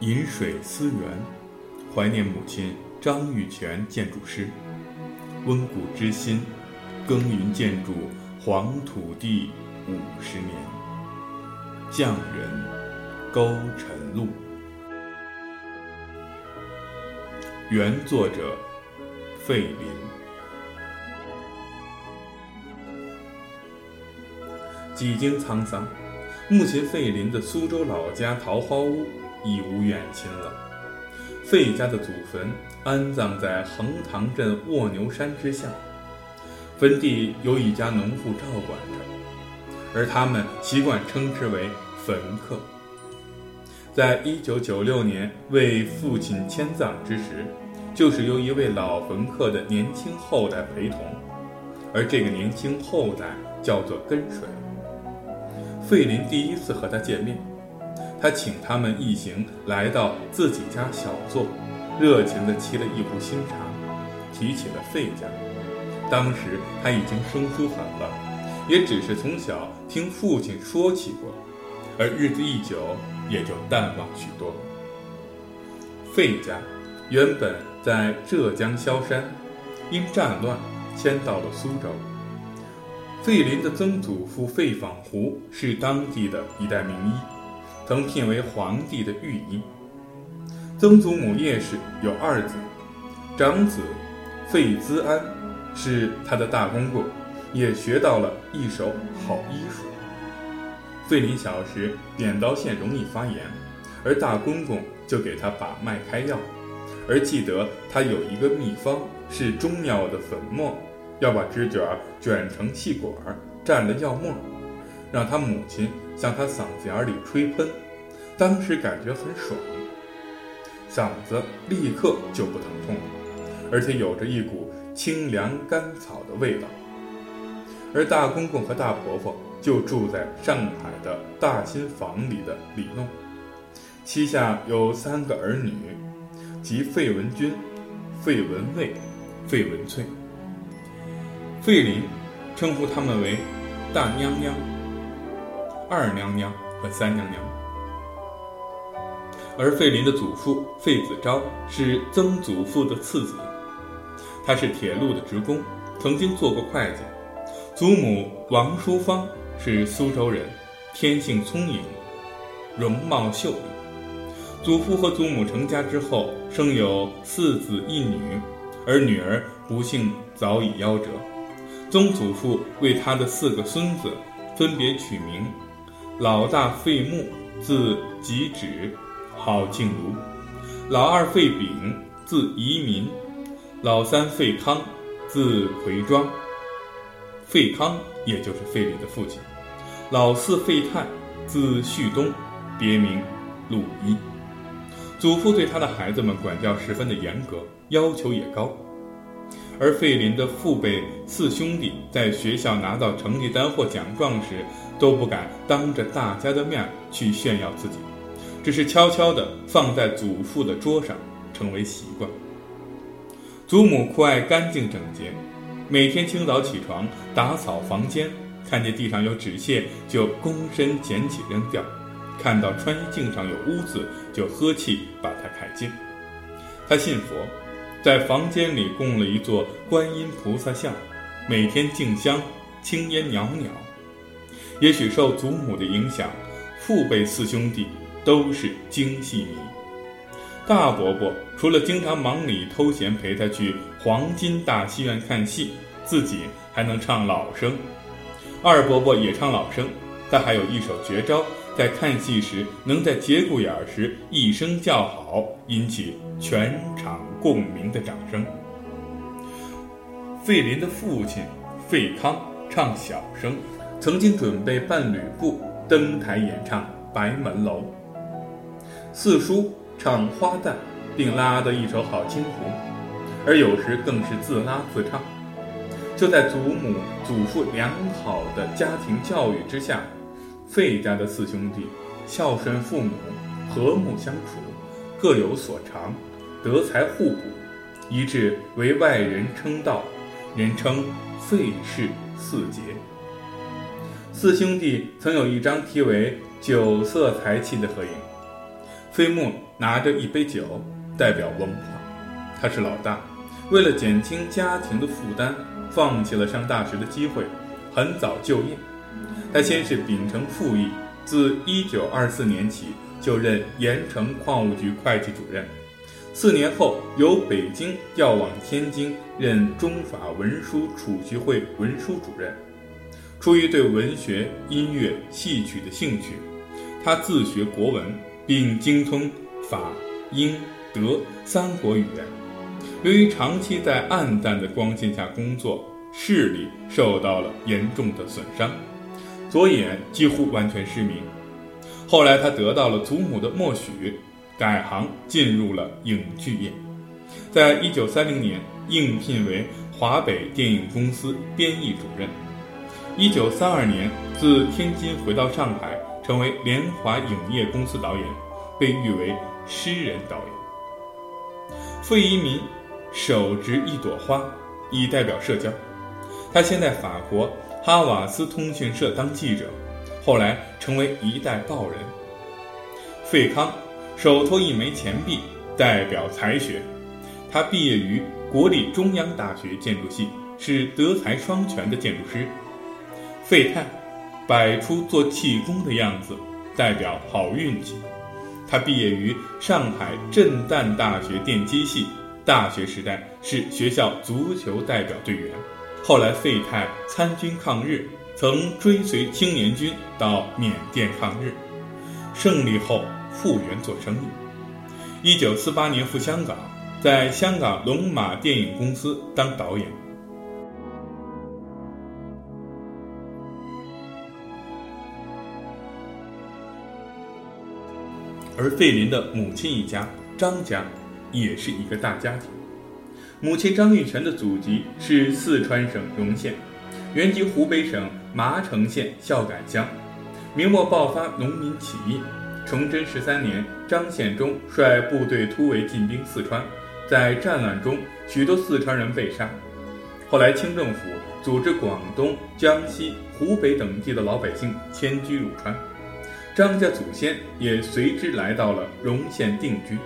饮水思源，怀念母亲张玉泉建筑师。温故知新，耕耘建筑黄土地五十年。匠人勾晨露。原作者费林。几经沧桑，目前费林的苏州老家桃花坞已无远亲了。费家的祖坟安葬在横塘镇卧牛山之下，坟地由一家农户照管着，而他们习惯称之为坟客。在一九九六年为父亲迁葬之时，就是由一位老坟客的年轻后代陪同，而这个年轻后代叫做根水。费林第一次和他见面。他请他们一行来到自己家小坐，热情地沏了一壶新茶，提起了费家。当时他已经生疏很了，也只是从小听父亲说起过，而日子一久，也就淡忘许多。费家原本在浙江萧山，因战乱迁到了苏州。费林的曾祖父费仿胡是当地的一代名医。曾聘为皇帝的御医。曾祖母叶氏有二子，长子费兹安是他的大公公，也学到了一手好医术。费林小时扁桃腺容易发炎，而大公公就给他把脉开药，而记得他有一个秘方是中药的粉末，要把纸卷卷成气管，蘸了药沫。让他母亲向他嗓子眼里吹喷，当时感觉很爽，嗓子立刻就不疼痛了，而且有着一股清凉甘草的味道。而大公公和大婆婆就住在上海的大新房里的里弄，膝下有三个儿女，即费文君、费文蔚、费文翠。费林称呼他们为大娘娘。二娘娘和三娘娘，而费林的祖父费子昭是曾祖父的次子，他是铁路的职工，曾经做过会计。祖母王淑芳是苏州人，天性聪颖，容貌秀丽。祖父和祖母成家之后，生有四子一女，而女儿不幸早已夭折。曾祖父为他的四个孙子分别取名。老大费穆，字吉止，号静茹；老二费炳，字遗民；老三费康，字奎庄。费康也就是费林的父亲。老四费泰，字旭东，别名陆一。祖父对他的孩子们管教十分的严格，要求也高。而费林的父辈四兄弟在学校拿到成绩单或奖状时，都不敢当着大家的面去炫耀自己，只是悄悄地放在祖父的桌上，成为习惯。祖母酷爱干净整洁，每天清早起床打扫房间，看见地上有纸屑就躬身捡起扔掉，看到穿衣镜上有污渍就呵气把它揩净。他信佛。在房间里供了一座观音菩萨像，每天敬香，青烟袅袅。也许受祖母的影响，父辈四兄弟都是京戏迷。大伯伯除了经常忙里偷闲陪他去黄金大戏院看戏，自己还能唱老生。二伯伯也唱老生，他还有一手绝招，在看戏时能在节骨眼儿时一声叫好，引起全场。共鸣的掌声。费林的父亲费康唱小生，曾经准备伴吕布登台演唱《白门楼》。四叔唱花旦，并拉得一手好京胡，而有时更是自拉自唱。就在祖母祖父良好的家庭教育之下，费家的四兄弟孝顺父母，和睦相处，各有所长。德才互补，以致为外人称道，人称费氏四杰。四兄弟曾有一张题为“酒色财气”的合影，费穆拿着一杯酒，代表文化。他是老大，为了减轻家庭的负担，放弃了上大学的机会，很早就业。他先是秉承父义，自1924年起就任盐城矿务局会计主任。四年后，由北京调往天津，任中法文书储蓄会文书主任。出于对文学、音乐、戏曲的兴趣，他自学国文，并精通法、英、德三国语言。由于长期在暗淡的光线下工作，视力受到了严重的损伤，左眼几乎完全失明。后来，他得到了祖母的默许，改行进入了影剧业。在一九三零年，应聘为华北电影公司编译主任。一九三二年，自天津回到上海，成为联华影业公司导演，被誉为诗人导演。费一民。手执一朵花，以代表社交。他先在法国哈瓦斯通讯社当记者，后来成为一代报人。费康手托一枚钱币，代表才学。他毕业于国立中央大学建筑系，是德才双全的建筑师。费泰摆出做气功的样子，代表好运气。他毕业于上海震旦大学电机系。大学时代是学校足球代表队员，后来费泰参军抗日，曾追随青年军到缅甸抗日，胜利后复员做生意。一九四八年赴香港，在香港龙马电影公司当导演。而费林的母亲一家张家。也是一个大家庭。母亲张玉泉的祖籍是四川省荣县，原籍湖北省麻城县孝感乡。明末爆发农民起义，崇祯十三年，张献忠率部队突围进兵四川，在战乱中，许多四川人被杀。后来清政府组织广东、江西、湖北等地的老百姓迁居入川，张家祖先也随之来到了荣县定居。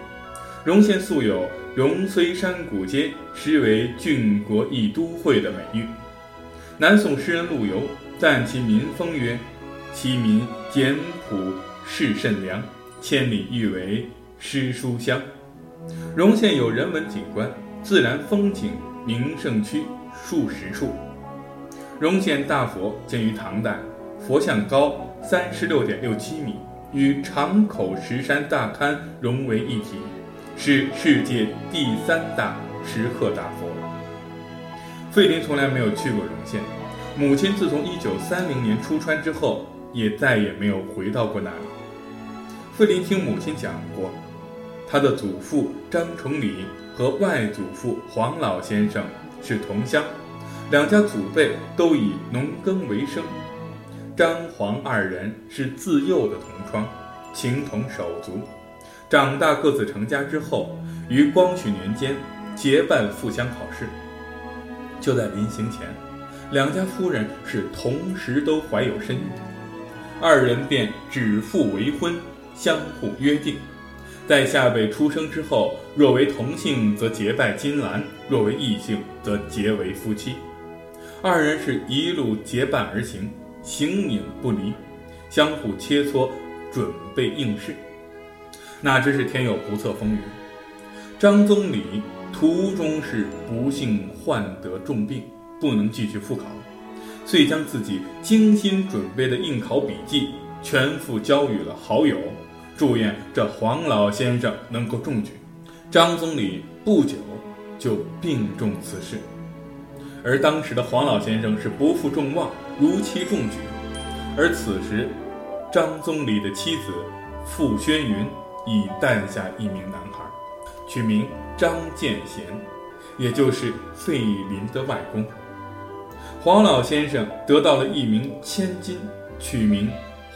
荣县素有“荣虽山谷间，实为郡国一都会”的美誉。南宋诗人陆游赞其民风曰：“其民简朴，事甚良，千里誉为诗书乡。”荣县有人文景观，自然风景名胜区数十处。荣县大佛建于唐代，佛像高三十六点六七米，与长口石山大龛融为一体。是世界第三大石刻大佛。费林从来没有去过荣县，母亲自从1930年出川之后，也再也没有回到过那里。费林听母亲讲过，他的祖父张崇礼和外祖父黄老先生是同乡，两家祖辈都以农耕为生。张黄二人是自幼的同窗，情同手足。长大各自成家之后，于光绪年间结伴赴乡考试。就在临行前，两家夫人是同时都怀有身孕，二人便指腹为婚，相互约定，在下辈出生之后，若为同姓则结拜金兰，若为异姓则结为夫妻。二人是一路结伴而行，形影不离，相互切磋，准备应试。哪知是天有不测风云，张宗礼途中是不幸患得重病，不能继续复考，遂将自己精心准备的应考笔记全副交予了好友，祝愿这黄老先生能够中举。张宗礼不久就病重辞世，而当时的黄老先生是不负众望，如期中举。而此时，张宗礼的妻子傅宣云。已诞下一名男孩，取名张建贤，也就是费林的外公。黄老先生得到了一名千金，取名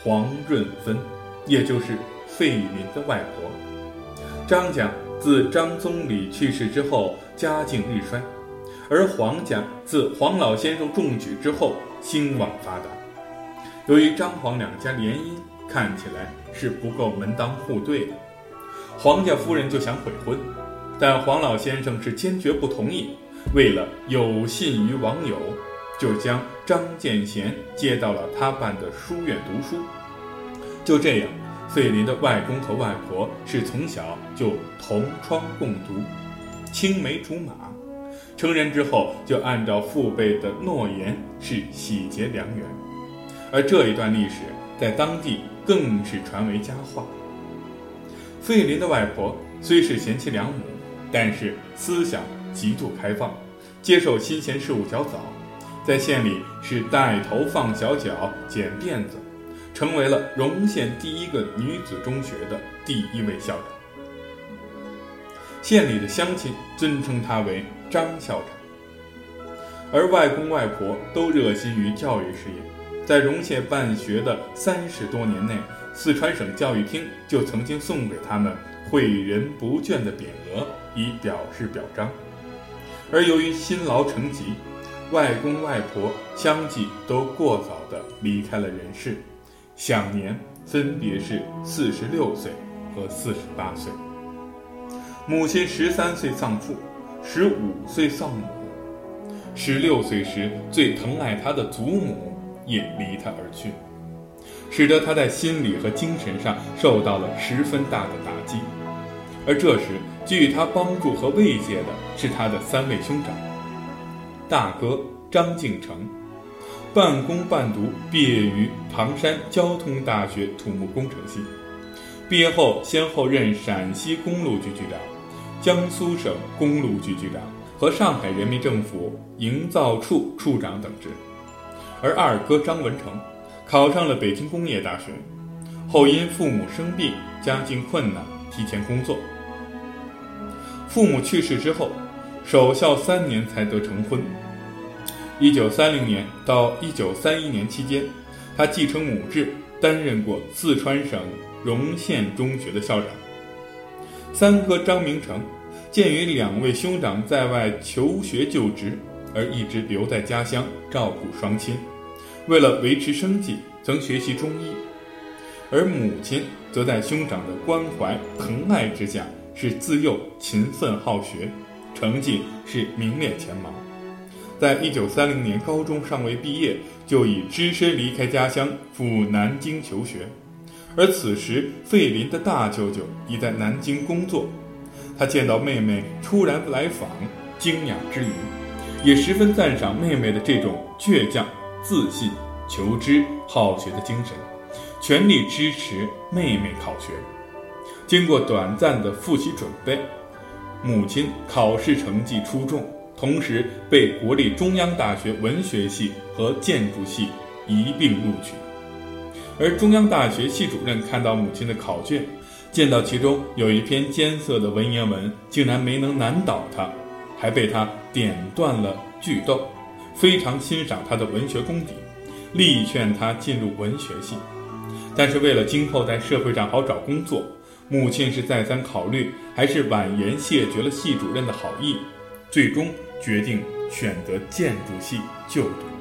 黄润芬，也就是费林的外婆。张家自张宗礼去世之后家境日衰，而黄家自黄老先生中举之后兴旺发达。由于张黄两家联姻。看起来是不够门当户对的。黄家夫人就想悔婚，但黄老先生是坚决不同意。为了有信于网友，就将张建贤接到了他办的书院读书。就这样，费林的外公和外婆是从小就同窗共读，青梅竹马。成人之后，就按照父辈的诺言是喜结良缘。而这一段历史在当地更是传为佳话。费林的外婆虽是贤妻良母，但是思想极度开放，接受新鲜事物较早，在县里是带头放小脚、剪辫子，成为了荣县第一个女子中学的第一位校长。县里的乡亲尊称她为张校长，而外公外婆都热心于教育事业，在荣县办学的三十多年内。四川省教育厅就曾经送给他们“诲人不倦”的匾额，以表示表彰。而由于辛劳成疾，外公外婆相继都过早地离开了人世，享年分别是四十六岁和四十八岁。母亲十三岁丧父，十五岁丧母，十六岁时最疼爱他的祖母也离他而去。使得他在心理和精神上受到了十分大的打击，而这时给予他帮助和慰藉的是他的三位兄长。大哥张敬成，半工半读，毕业于唐山交通大学土木工程系，毕业后先后任陕西公路局局长、江苏省公路局局长和上海人民政府营造处处长等职，而二哥张文成。考上了北京工业大学，后因父母生病，家境困难，提前工作。父母去世之后，守孝三年才得成婚。一九三零年到一九三一年期间，他继承母志，担任过四川省荣县中学的校长。三哥张明成，鉴于两位兄长在外求学就职，而一直留在家乡照顾双亲。为了维持生计，曾学习中医，而母亲则在兄长的关怀疼爱之下，是自幼勤奋好学，成绩是名列前茅。在一九三零年高中尚未毕业，就已只身离开家乡赴南京求学。而此时，费林的大舅舅已在南京工作，他见到妹妹突然来访，惊讶之余，也十分赞赏妹妹的这种倔强。自信、求知、好学的精神，全力支持妹妹考学。经过短暂的复习准备，母亲考试成绩出众，同时被国立中央大学文学系和建筑系一并录取。而中央大学系主任看到母亲的考卷，见到其中有一篇艰涩的文言文，竟然没能难倒他，还被他点断了句逗。非常欣赏他的文学功底，力劝他进入文学系。但是为了今后在社会上好找工作，母亲是再三考虑，还是婉言谢绝了系主任的好意，最终决定选择建筑系就读。